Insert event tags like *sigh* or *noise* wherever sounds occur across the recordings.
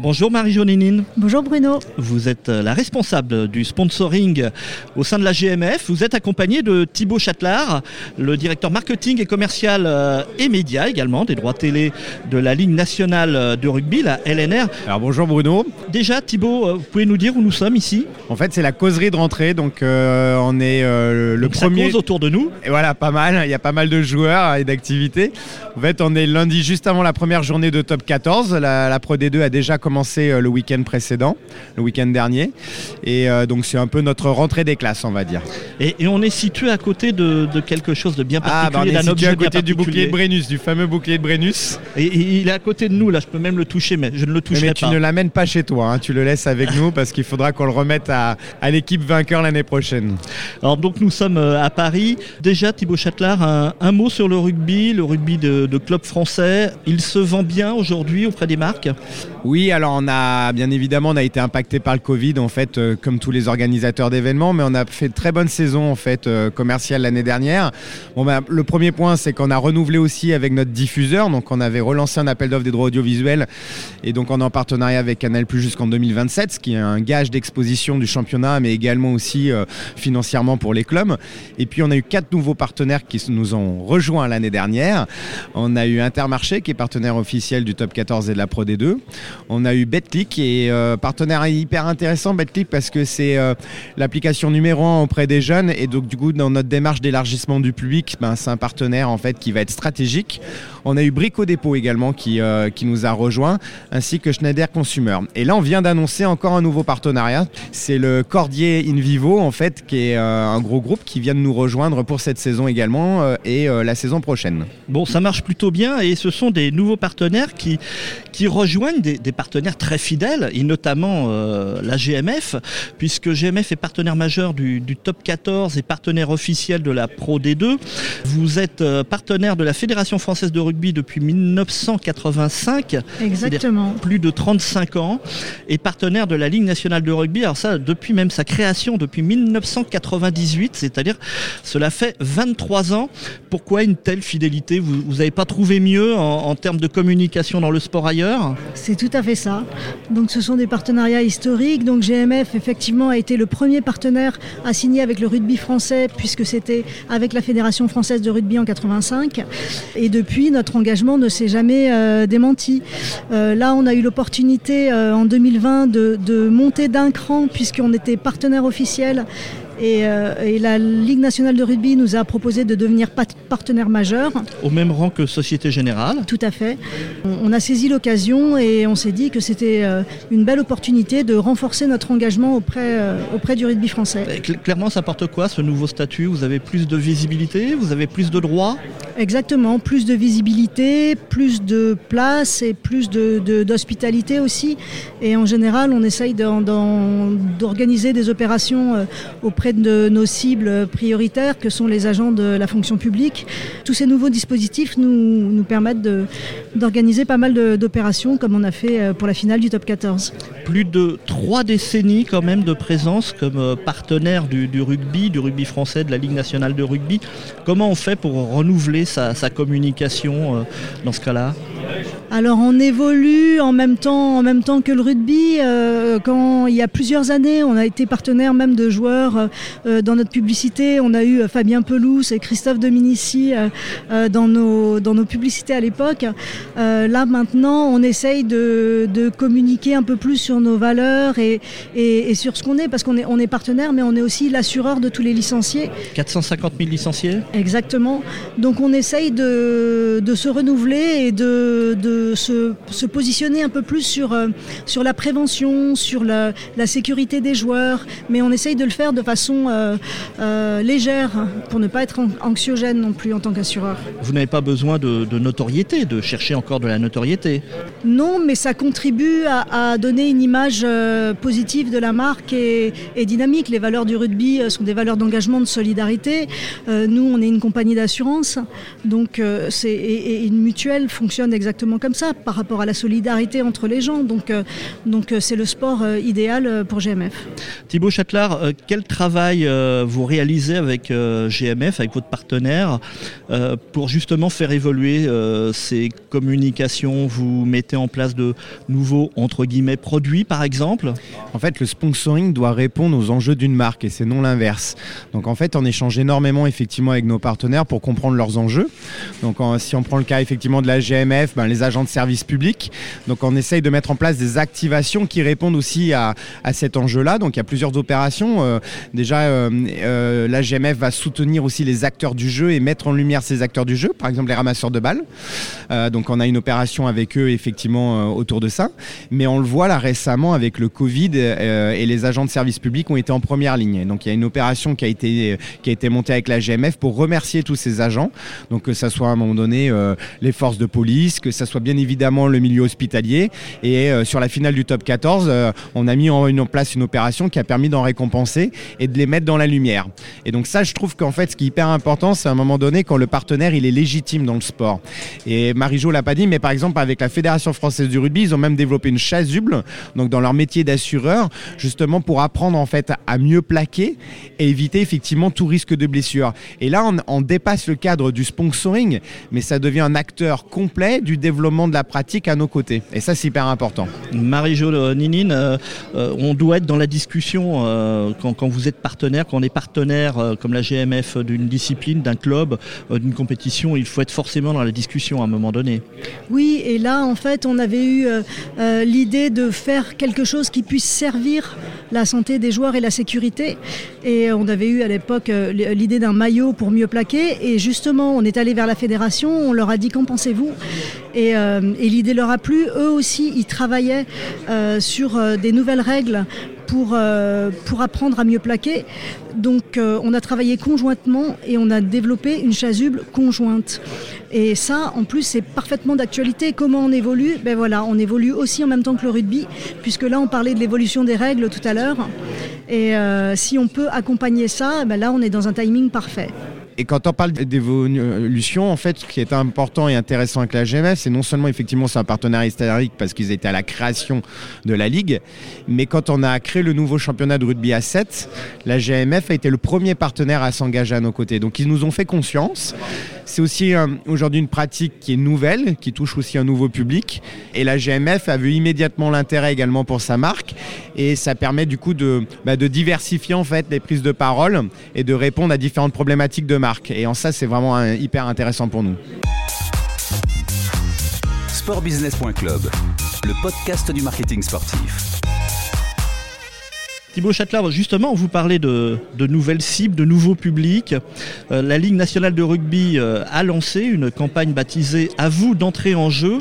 Bonjour Marie-Jonénine. Bonjour Bruno. Vous êtes euh, la responsable du sponsoring au sein de la GMF. Vous êtes accompagné de Thibaut Châtelard, le directeur marketing et commercial euh, et médias également des droits télé de la Ligue nationale de rugby, la LNR. Alors bonjour Bruno. Déjà Thibaut, euh, vous pouvez nous dire où nous sommes ici? En fait c'est la causerie de rentrée, donc on est le donc premier... Ça cause autour de nous. Et voilà, pas mal, il y a pas mal de joueurs et d'activités. En fait on est lundi juste avant la première journée de top 14. La, la Pro D2 a déjà commencé commencé euh, le week-end précédent, le week-end dernier. Et euh, donc c'est un peu notre rentrée des classes, on va dire. Et, on est situé à côté de, quelque chose de bien particulier, ah, bah on est objet à côté du bouclier de Brennus, du fameux bouclier de Brennus. Et, il est à côté de nous, là, je peux même le toucher, mais je ne le toucherai mais pas. Mais tu ne l'amènes pas chez toi, hein. tu le laisses avec nous parce qu'il faudra qu'on le remette à, l'équipe vainqueur l'année prochaine. Alors donc nous sommes euh, à Paris. Déjà Thibaut Châtelard, un, mot sur le rugby, le rugby de, de club français. Il se vend bien aujourd'hui auprès des marques? Oui, alors on a bien évidemment, on a été impacté par le Covid, en fait, euh, comme tous les organisateurs d'événements, mais on a fait de très bonne saison en fait euh, commerciale l'année dernière. Bon, ben, le premier point, c'est qu'on a renouvelé aussi avec notre diffuseur, donc on avait relancé un appel d'offres des droits audiovisuels, et donc on est en partenariat avec Canal jusqu'en 2027, ce qui est un gage d'exposition du championnat, mais également aussi euh, financièrement pour les clubs. Et puis on a eu quatre nouveaux partenaires qui nous ont rejoints l'année dernière. On a eu Intermarché, qui est partenaire officiel du Top 14 et de la Pro D2. On a eu Betclic, qui et euh, partenaire hyper intéressant BetClick parce que c'est euh, l'application numéro un auprès des jeunes et donc du coup dans notre démarche d'élargissement du public, ben, c'est un partenaire en fait qui va être stratégique. On a eu Brico Dépôt également qui, euh, qui nous a rejoint ainsi que Schneider Consumer. Et là on vient d'annoncer encore un nouveau partenariat, c'est le Cordier In Vivo en fait qui est un gros groupe qui vient de nous rejoindre pour cette saison également et la saison prochaine. Bon ça marche plutôt bien et ce sont des nouveaux partenaires qui, rejoignent des, partenaires très fidèles et notamment euh, la GMF, puisque GMF est partenaire majeur du, Top 14 et partenaire officiel de la Pro D2. Vous êtes euh, partenaire de la Fédération française de rugby depuis 1985. Exactement. Plus de 35 ans. Et partenaire de la Ligue nationale de rugby. Alors ça, depuis même sa création, depuis 1998, c'est-à-dire cela fait 23 ans. Pourquoi une telle fidélité? Vous n'avez pas trouvé mieux en, en termes de communication dans le sport ailleurs? C'est tout à fait ça. Donc ce sont des partenariats historiques. Donc GMF effectivement a été le premier partenaire à signer avec le rugby français puisque c'était avec la Fédération française de rugby en 85. Et depuis, notre engagement ne s'est jamais euh, démenti. Euh, là, on a eu l'opportunité euh, en 2020 de, de monter d'un cran puisqu'on était partenaire officiel euh, et, la Ligue nationale de rugby nous a proposé de devenir partenaire majeur. Au même rang que Société Générale Tout à fait. On, a saisi l'occasion et on s'est dit que c'était euh, une belle opportunité de renforcer notre engagement auprès, euh, auprès du rugby français. clairement, ça porte quoi ce nouveau statut? Vous avez plus de visibilité? Vous avez plus de droits? Exactement, plus de visibilité, plus de place et plus d'hospitalité de, aussi. Et en général, on essaye d'organiser des opérations auprès de nos cibles prioritaires que sont les agents de la fonction publique. Tous ces nouveaux dispositifs nous, permettent d'organiser pas mal d'opérations comme on a fait euh, pour la finale du top 14. Plus de trois décennies quand même de présence comme euh, partenaire du, rugby, du rugby français, de la Ligue nationale de rugby. Comment on fait pour renouveler sa, communication euh, dans ce cas-là alors on évolue en même temps, en même temps que le rugby. quand il y a plusieurs années, on a été partenaire même de joueurs euh, dans notre publicité. On a eu euh, Fabien Pelouse et Christophe Dominici euh, dans, nos, dans nos publicités à l'époque. là maintenant, on essaye de, communiquer un peu plus sur nos valeurs et, et, sur ce qu'on est, parce qu'on est, on est partenaire, mais on est aussi l'assureur de tous les licenciés. 450 000 licenciés? Exactement. Donc on essaye de, de se renouveler et de, de se, se, positionner un peu plus sur, sur la prévention, sur la, la sécurité des joueurs, mais on essaye de le faire de façon euh, euh, légère pour ne pas être anxiogène non plus en tant qu'assureur. Vous n'avez pas besoin de, notoriété, de chercher encore de la notoriété Non, mais ça contribue à, donner une image euh, positive de la marque et, dynamique. Les valeurs du rugby sont des valeurs d'engagement, de solidarité. nous, on est une compagnie d'assurance, donc c'est et, une mutuelle fonctionne exactement comme comme ça par rapport à la solidarité entre les gens. Donc, donc c'est le sport idéal pour GMF. Thibaut Châtelard, quel travail vous réalisez avec GMF, avec votre partenaire, pour justement faire évoluer ces communications? Vous mettez en place de nouveaux, entre guillemets, produits, par exemple? En fait, le sponsoring doit répondre aux enjeux d'une marque et c'est non l'inverse. Donc en fait, on échange énormément effectivement avec nos partenaires pour comprendre leurs enjeux. Donc si on prend le cas effectivement de la GMF, ben, les agents de service public, donc on essaye de mettre en place des activations qui répondent aussi à, cet enjeu-là. Donc il y a plusieurs opérations. Euh, déjà, euh, euh, la GMF va soutenir aussi les acteurs du jeu et mettre en lumière ces acteurs du jeu, par exemple les ramasseurs de balles. donc on a une opération avec eux effectivement autour de ça. Mais on le voit là récemment avec le Covid et les agents de service public ont été en première ligne. Donc il y a une opération qui a été, qui a été montée avec la GMF pour remercier tous ces agents. Donc que ça soit à un moment donné euh, les forces de police, que ça soit bien évidemment le milieu hospitalier. Et euh, sur la finale du top 14, euh, on a mis en, place une opération qui a permis d'en récompenser et de les mettre dans la lumière. Et donc ça, je trouve qu'en fait, ce qui est hyper important, c'est à un moment donné quand le partenaire il est légitime dans le sport. Et Marie-Jo l'a pas dit, mais par exemple avec la Fédération française du rugby, ils ont même développé une chasuble, donc dans leur métier d'assureur, justement pour apprendre en fait à mieux plaquer et éviter effectivement tout risque de blessure. Et là, on, on dépasse le cadre du sponsoring, mais ça devient un acteur complet du développement de la pratique à nos côtés. Et ça, c'est hyper important. Marie-Jo Ninine, euh, euh, on doit être dans la discussion euh, quand, vous êtes partenaire, quand on est partenaire comme la GMF d'une discipline, d'un club, d'une compétition, il faut être forcément dans la discussion à un moment donné. Oui, et là, en fait, on avait eu l'idée de faire quelque chose qui puisse servir la santé des joueurs et la sécurité. Et on avait eu à l'époque l'idée d'un maillot pour mieux plaquer. Et justement, on est allé vers la fédération, on leur a dit qu'en pensez-vous? Et, euh, et l'idée leur a plu. Eux aussi, ils travaillaient euh, sur euh, des nouvelles règles pour, pour apprendre à mieux plaquer. Donc on a travaillé conjointement et on a développé une chasuble conjointe. Et ça, en plus, c'est parfaitement d'actualité. Comment on évolue? Ben voilà, on évolue aussi en même temps que le rugby, puisque là, on parlait de l'évolution des règles tout à l'heure. Et si on peut accompagner ça, ben là, on est dans un timing parfait. Et quand on parle d'évolution, en fait, ce qui est important et intéressant avec la GMF, c'est non seulement effectivement c'est un partenariat historique parce qu'ils étaient à la création de la ligue, mais quand on a créé le nouveau championnat de rugby à 7, la GMF a été le premier partenaire à s'engager à nos côtés. Donc ils nous ont fait confiance. C'est aussi aujourd'hui une pratique qui est nouvelle, qui touche aussi un nouveau public. Et la GMF a vu immédiatement l'intérêt également pour sa marque. Et ça permet du coup de, bah, de diversifier en fait les prises de parole et de répondre à différentes problématiques de marque. Et en ça, c'est vraiment hyper intéressant pour nous. Sportbusiness.club, le podcast du marketing sportif. Thibaut Châtelard, justement, vous parlez de, nouvelles cibles, de nouveaux publics. Euh, la Ligue nationale de rugby euh, a lancé une campagne baptisée À vous d'entrer en jeu.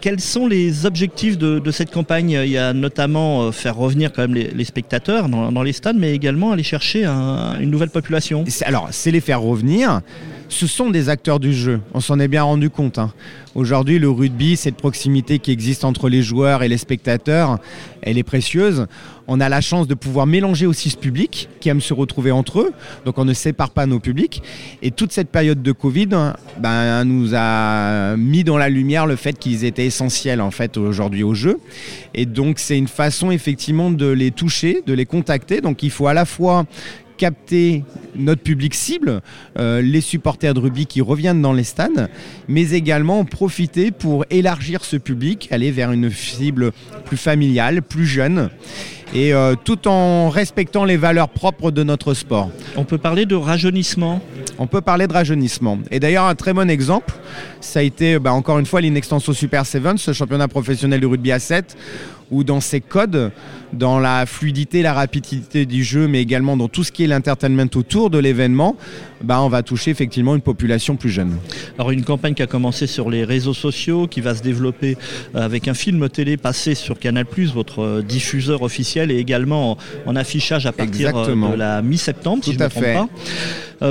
Quels sont les objectifs de, cette campagne? Il y a notamment euh, faire revenir quand les, spectateurs dans, les stades, mais également aller chercher une nouvelle population. Alors, c'est les faire revenir ce sont des acteurs du jeu. On s'en est bien rendu compte. Hein. Aujourd'hui, le rugby, cette proximité qui existe entre les joueurs et les spectateurs, elle est précieuse. On a la chance de pouvoir mélanger aussi ce public qui aime se retrouver entre eux. Donc on ne sépare pas nos publics. Et toute cette période de Covid ben, nous a mis dans la lumière le fait qu'ils étaient essentiels en fait aujourd'hui au jeu. Et donc c'est une façon effectivement de les toucher, de les contacter. Donc il faut à la fois capter notre public cible, euh, les supporters de rugby qui reviennent dans les stades, mais également profiter pour élargir ce public, aller vers une cible plus familiale, plus jeune et euh, tout en respectant les valeurs propres de notre sport. On peut parler de rajeunissement? On peut parler de rajeunissement. Et d'ailleurs, un très bon exemple, ça a été bah, encore une fois l'Inextenso Super Sevens, ce championnat professionnel de rugby à 7, où dans ses codes, dans la fluidité, la rapidité du jeu, mais également dans tout ce qui est l'entertainment autour de l'événement, bah, on va toucher effectivement une population plus jeune. Alors une campagne qui a commencé sur les réseaux sociaux, qui va se développer euh, avec un film télé passé sur Canal+, votre euh, diffuseur officiel, et également en, affichage à partir euh, de la mi-septembre, si je ne me trompe pas.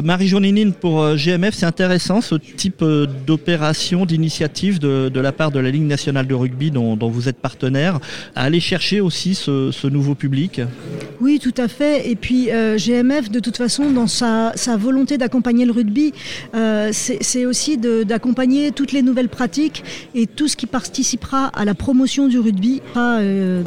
Marie-Joninine, pour GMF, c'est intéressant ce type d'opération, d'initiative de, la part de la Ligue nationale de rugby dont, dont vous êtes partenaire, à aller chercher aussi ce, nouveau public Oui, tout à fait. Et puis euh, GMF, de toute façon, dans sa, volonté d'accompagner le rugby, euh, c'est aussi d'accompagner toutes les nouvelles pratiques et tout ce qui participera à la promotion du rugby sera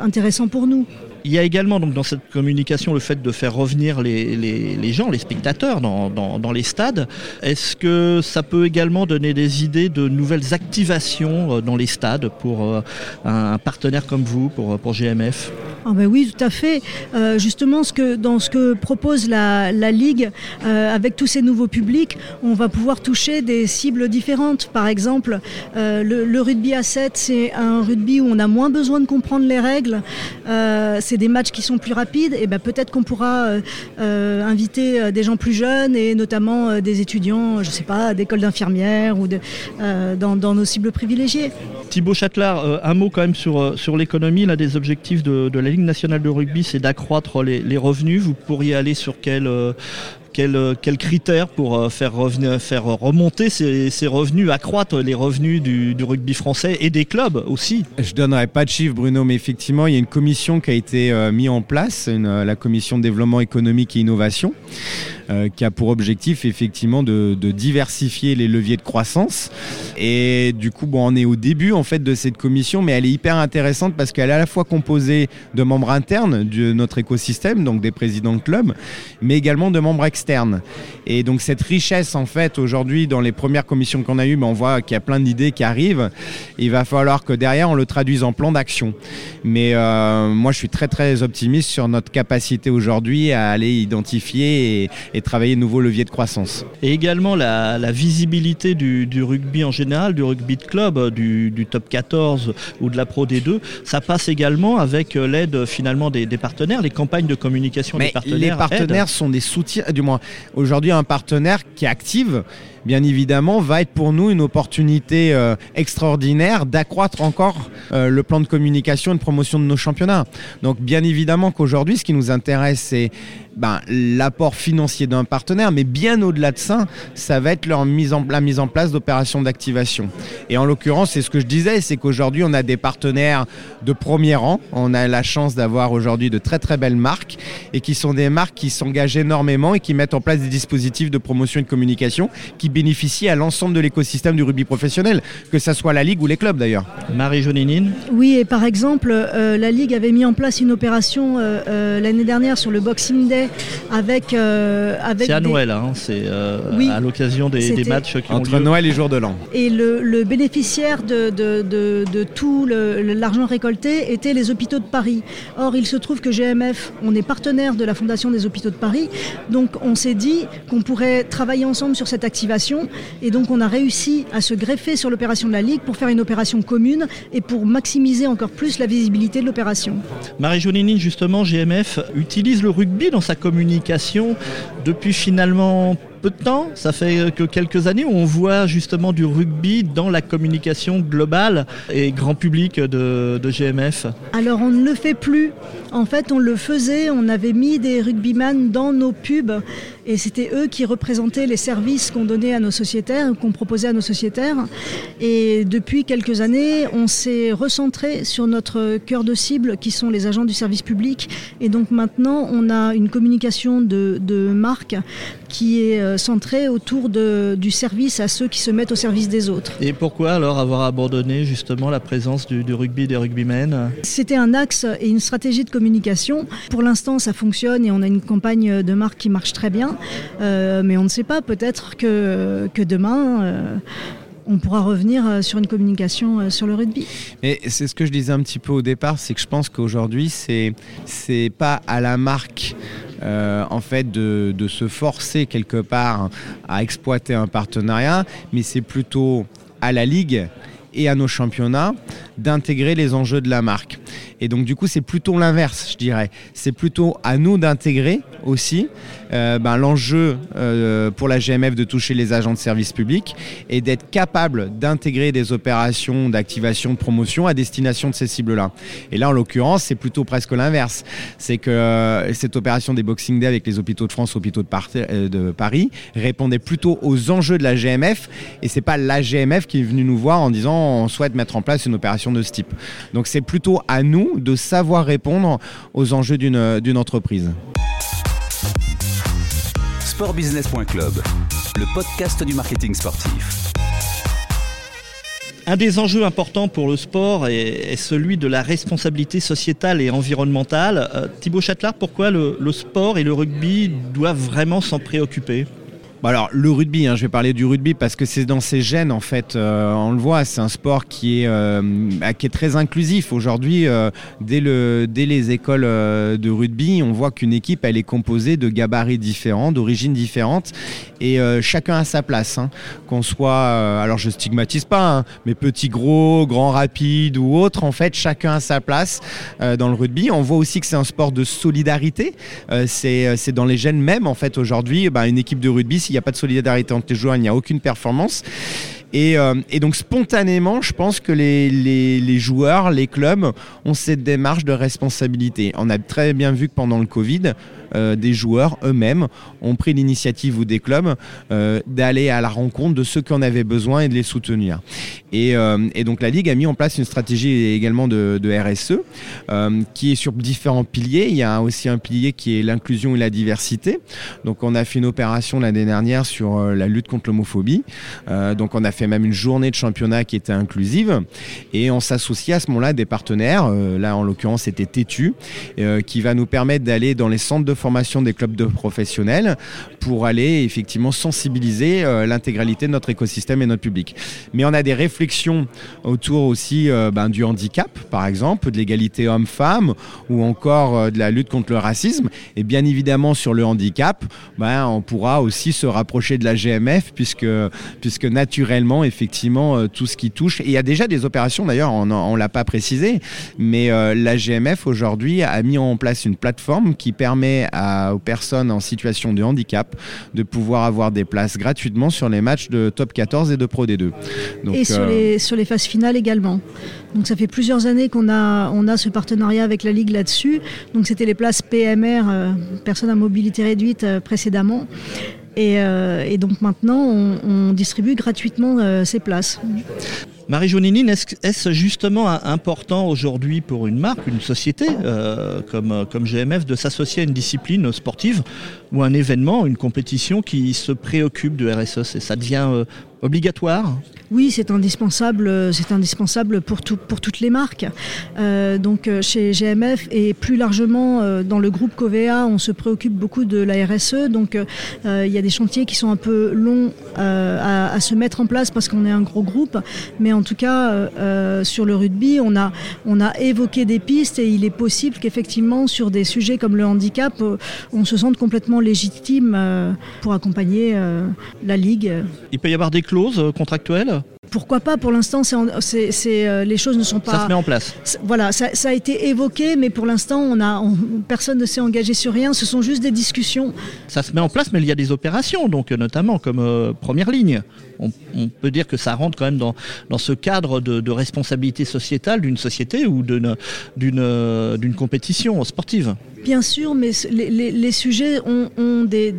intéressant pour nous. Il y a également donc, dans cette communication le fait de faire revenir les, gens, les spectateurs dans, les stades. Est-ce que ça peut également donner des idées de nouvelles activations euh, dans les stades pour euh, un partenaire comme vous, pour, GMF ah ben oui, tout à fait. Euh, justement, dans ce que propose la, Ligue, avec tous ces nouveaux publics, on va pouvoir toucher des cibles différentes. Par exemple, le, rugby à 7, c'est un rugby où on a moins besoin de comprendre les règles c'est des matchs qui sont plus rapides, et ben peut-être qu'on pourra euh, euh, inviter euh, des gens plus jeunes et notamment des étudiants, je sais pas, d'écoles d'infirmières ou de, dans, nos cibles privilégiées. Thibaut Châtelard, un mot quand même sur, sur l'économie. L'un des objectifs de, la Ligue nationale de rugby, c'est d'accroître les, revenus. Vous pourriez aller sur quel quels quel critères pour euh, faire, remonter ces, revenus, accroître les revenus du, rugby français et des clubs aussi? Je ne donnerai pas de chiffres, Bruno, mais effectivement, il y a une commission qui a été euh, mise en place, euh, la commission de développement économique et innovation. Euh, qui a pour objectif effectivement de, diversifier les leviers de croissance. Et du coup, bon, on est au début en fait de cette commission, mais elle est hyper intéressante parce qu'elle est à la fois composée de membres internes de notre écosystème, donc des présidents de clubs, mais également de membres externes. Et donc cette richesse en fait aujourd'hui dans les premières commissions qu'on a eues, ben, on voit qu'il y a plein d'idées qui arrivent. Il va falloir que derrière on le traduise en plan d'action. Mais euh, moi, je suis très très optimiste sur notre capacité aujourd'hui à aller identifier et, et travailler de nouveaux leviers de croissance. Et également la, visibilité du, rugby en général, du rugby de club, du, top 14 ou de la Pro D2, ça passe également avec euh, l'aide finalement des, partenaires, les campagnes de communication des partenaires. Les partenaires sont des soutiens, du moins aujourd'hui un partenaire qui active bien évidemment, va être pour nous une opportunité euh, extraordinaire d'accroître encore euh, le plan de communication et de promotion de nos championnats. Donc, bien évidemment qu'aujourd'hui, ce qui nous intéresse, c'est ben, l'apport financier d'un partenaire, mais bien au-delà de ça, ça va être leur la mise en place d'opérations d'activation. Et en l'occurrence, c'est ce que je disais, c'est qu'aujourd'hui, on a des partenaires de premier rang. On a la chance d'avoir aujourd'hui de très très belles marques et qui sont des marques qui s'engagent énormément et qui mettent en place des dispositifs de promotion et de communication qui bénéficient à l'ensemble de l'écosystème du rugby professionnel, que ce soit la Ligue ou les clubs d'ailleurs. Marie Joninine Oui, et par exemple, euh, la Ligue avait mis en place une opération euh, euh, l'année dernière sur le Boxing Day avec. avec c'est à Noël, hein, c'est à l'occasion des, matchs qui Entre ont lieu. Noël et jour de l'an. Et le, bénéficiaire de, de, de, tout l'argent récolté était les hôpitaux de Paris. Or, il se trouve que GMF, on est partenaire de la Fondation des hôpitaux de Paris, donc on s'est dit qu'on pourrait travailler ensemble sur cette activation et donc on a réussi à se greffer sur l'opération de la Ligue pour faire une opération commune et pour maximiser encore plus la visibilité de l'opération. Marie Jonini, justement, GMF utilise le rugby dans sa communication depuis finalement peu de temps, ça fait que quelques années où on voit justement du rugby dans la communication globale et grand public de, GMF. Alors on ne le fait plus. En fait, on le faisait, on avait mis des rugbyman dans nos pubs et c'était eux qui représentaient les services qu'on donnait à nos sociétaires, qu'on proposait à nos sociétaires. Et depuis quelques années, on s'est recentré sur notre cœur de cible qui sont les agents du service public. Et donc maintenant, on a une communication de, de marque qui est euh, centrée autour de, du service à ceux qui se mettent au service des autres. Et pourquoi alors avoir abandonné justement la présence du, rugby des rugbymen? C'était un axe et une stratégie de communication. Pour l'instant, ça fonctionne et on a une campagne de marque qui marche très bien. Euh, mais on ne sait pas, peut-être que, que demain... Euh, on pourra revenir sur une communication sur le rugby. Et c'est ce que je disais un petit peu au départ, c'est que je pense qu'aujourd'hui, c'est c'est pas à la marque euh, en fait de, se forcer quelque part à exploiter un partenariat, mais c'est plutôt à la ligue et à nos championnats d'intégrer les enjeux de la marque. Et donc du coup, c'est plutôt l'inverse, je dirais. C'est plutôt à nous d'intégrer aussi euh, ben, l'enjeu euh, pour la GMF de toucher les agents de service public et d'être capable d'intégrer des opérations d'activation, de promotion à destination de ces cibles-là. Et là, en l'occurrence, c'est plutôt presque l'inverse. C'est que euh, cette opération des Boxing Day avec les hôpitaux de France, hôpitaux de, de Paris, répondait plutôt aux enjeux de la GMF et c'est pas la GMF qui est venue nous voir en disant on souhaite mettre en place une opération de ce type. Donc c'est plutôt à nous nous de savoir répondre aux enjeux d'une entreprise. Sportbusiness.club, le podcast du marketing sportif. Un des enjeux importants pour le sport est, celui de la responsabilité sociétale et environnementale. Euh, Thibaut Châtelard, pourquoi le sport et le rugby doivent vraiment s'en préoccuper? Alors le rugby, hein, je vais parler du rugby parce que c'est dans ses gènes en fait. Euh, on le voit, c'est un sport qui est, euh, bah, qui est très inclusif aujourd'hui. Euh, dès, le, dès les écoles de rugby, on voit qu'une équipe elle est composée de gabarits différents, d'origines différentes, et chacun a sa place. Hein. Qu'on soit, alors je stigmatise pas, hein, mais petit, gros, grand, rapide ou autre, en fait, chacun a sa place dans le rugby. On voit aussi que c'est un sport de solidarité. c'est dans les gènes même en fait aujourd'hui. Bah, une équipe de rugby s'il n'y a pas de solidarité entre les joueurs, il n'y a aucune performance. Euh, et, donc spontanément, je pense que les, joueurs, les clubs ont cette démarche de responsabilité. On a très bien vu que pendant le Covid, euh, des joueurs eux-mêmes ont pris l'initiative ou des clubs euh, d'aller à la rencontre de ceux qui en avaient besoin et de les soutenir. Et, donc la Ligue a mis en place une stratégie également de, de RSE qui est sur différents piliers. Il y a aussi un pilier qui est l'inclusion et la diversité. Donc on a fait une opération l'année dernière sur la lutte contre l'homophobie. donc on a même une journée de championnat qui était inclusive et on s'associe à ce moment-là des partenaires. Euh, là, en l'occurrence, c'était Tétu, euh, qui va nous permettre d'aller dans les centres de formation des clubs de professionnels pour aller effectivement sensibiliser euh, l'intégralité de notre écosystème et notre public. Mais on a des réflexions autour aussi ben, du handicap, par exemple, de l'égalité homme-femme ou encore de la lutte contre le racisme. Et bien évidemment, sur le handicap, ben, on pourra aussi se rapprocher de la GMF puisque, puisque naturellement, effectivement, euh, tout ce qui touche. Et il y a déjà des opérations, d'ailleurs, on ne l'a pas précisé, mais euh, la GMF aujourd'hui a mis en place une plateforme qui permet aux personnes en situation de handicap de pouvoir avoir des places gratuitement sur les matchs de top 14 et de Pro D2. et sur, euh, les, sur les phases finales également. Donc ça fait plusieurs années qu'on a, on a ce partenariat avec la Ligue là-dessus. Donc c'était les places PMR, personnes à mobilité réduite précédemment. Euh, et, donc maintenant, on, distribue gratuitement euh, ces places. Marie Jonini, est-ce justement important aujourd'hui pour une marque, une société euh, comme, comme GMF de s'associer à une discipline sportive ou un événement, une compétition qui se préoccupe de RSE Ça devient obligatoire oui, c'est indispensable, euh, c'est indispensable pour, tout, pour toutes les marques. Euh, donc euh, chez GMF et plus largement dans le groupe Covea, on se préoccupe beaucoup de la RSE. Donc il y a des chantiers qui sont un peu longs à, se mettre en place parce qu'on est un gros groupe. Mais en tout cas, sur le rugby, on a, on a évoqué des pistes et il est possible qu'effectivement sur des sujets comme le handicap, on se sente complètement légitime pour accompagner la Ligue. Il peut y avoir des clauses contractuelles pourquoi pas Pour l'instant, c'est, euh, les choses ne sont pas. Ça se met en place. Voilà, ça, a été évoqué, mais pour l'instant, on a, personne ne s'est engagé sur rien. Ce sont juste des discussions. Ça se met en place, mais il y a des opérations, donc notamment comme euh, première ligne. On, peut dire que ça rentre quand même dans, dans ce cadre de, responsabilité sociétale d'une société ou d'une, d'une, d'une compétition sportive. Bien sûr, mais les, sujets ont, des,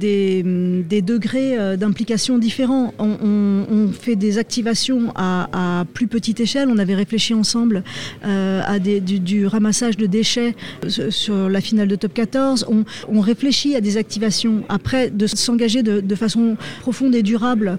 degrés euh, d'implication différents. On, fait des activations à, plus petite échelle. On avait réfléchi ensemble euh, à du, ramassage de déchets euh, sur la finale de Top 14. On, réfléchit à des activations. Après, de s'engager de, façon profonde et durable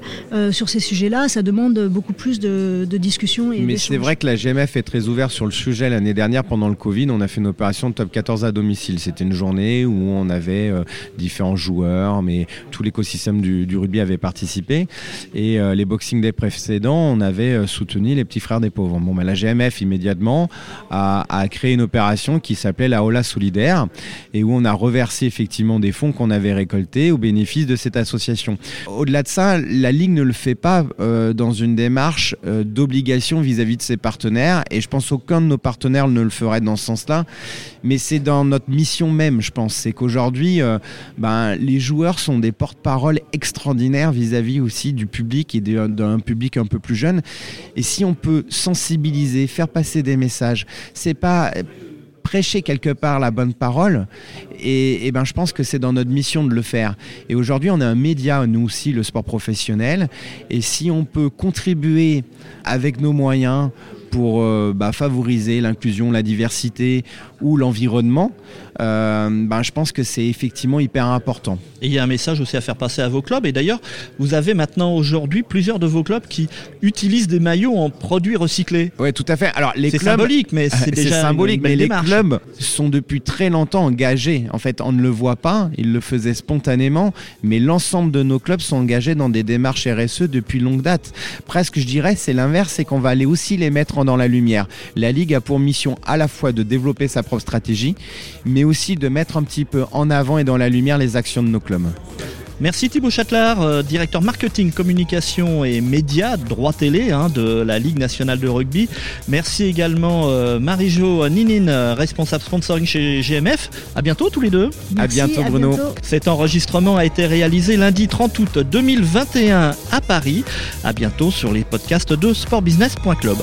sur ces sujets-là, ça demande beaucoup plus de, de discussions. mais c'est vrai que la GMF est très ouverte sur le sujet. L'année dernière, pendant le Covid, on a fait une opération de Top 14 à domicile. C'était une journée où on avait euh, différents joueurs, mais tout l'écosystème du, rugby avait participé. Et euh, les Boxing Day précédents, on avait euh, soutenu les petits frères des pauvres. Bon, ben, la GMF immédiatement a, créé une opération qui s'appelait la Ola Solidaire et où on a reversé effectivement des fonds qu'on avait récoltés au bénéfice de cette association. Au-delà de ça, la Ligue ne le fait pas dans une démarche d'obligation vis-à-vis de ses partenaires et je pense aucun de nos partenaires ne le ferait dans ce sens-là, mais c'est dans notre mission même, je pense. C'est qu'aujourd'hui, euh, ben, les joueurs sont des porte-parole extraordinaires vis-à-vis aussi du public et d'un public un peu plus jeune. Et si on peut sensibiliser, faire passer des messages, c'est pas prêcher quelque part la bonne parole. Et, ben, je pense que c'est dans notre mission de le faire. Et aujourd'hui, on a un média, nous aussi, le sport professionnel. Et si on peut contribuer avec nos moyens pour euh, bah, favoriser l'inclusion, la diversité ou l'environnement, euh, ben, je pense que c'est effectivement hyper important. Et il y a un message aussi à faire passer à vos clubs. Et d'ailleurs, vous avez maintenant aujourd'hui plusieurs de vos clubs qui utilisent des maillots en produits recyclés. Oui, tout à fait. Alors les C'est clubs, symbolique, mais c'est *laughs* déjà symbolique. une belle mais les clubs sont depuis très longtemps engagés. En fait, on ne le voit pas. Ils le faisaient spontanément, mais l'ensemble de nos clubs sont engagés dans des démarches RSE depuis longue date. Presque, je dirais, c'est l'inverse, c'est qu'on va aller aussi les mettre en- dans la lumière. La ligue a pour mission à la fois de développer sa propre stratégie, mais aussi de mettre un petit peu en avant et dans la lumière les actions de nos clubs. Merci Thibaut Châtelard, euh, directeur marketing, communication et médias, droit télé hein, de la Ligue nationale de rugby. Merci également euh, Marie-Jo Ninine, euh, responsable sponsoring chez GMF. À bientôt tous les deux. Merci, bientôt, à Bruno. bientôt. Cet enregistrement a été réalisé lundi 30 août 2021 à Paris. À bientôt sur les podcasts de sportbusiness.club.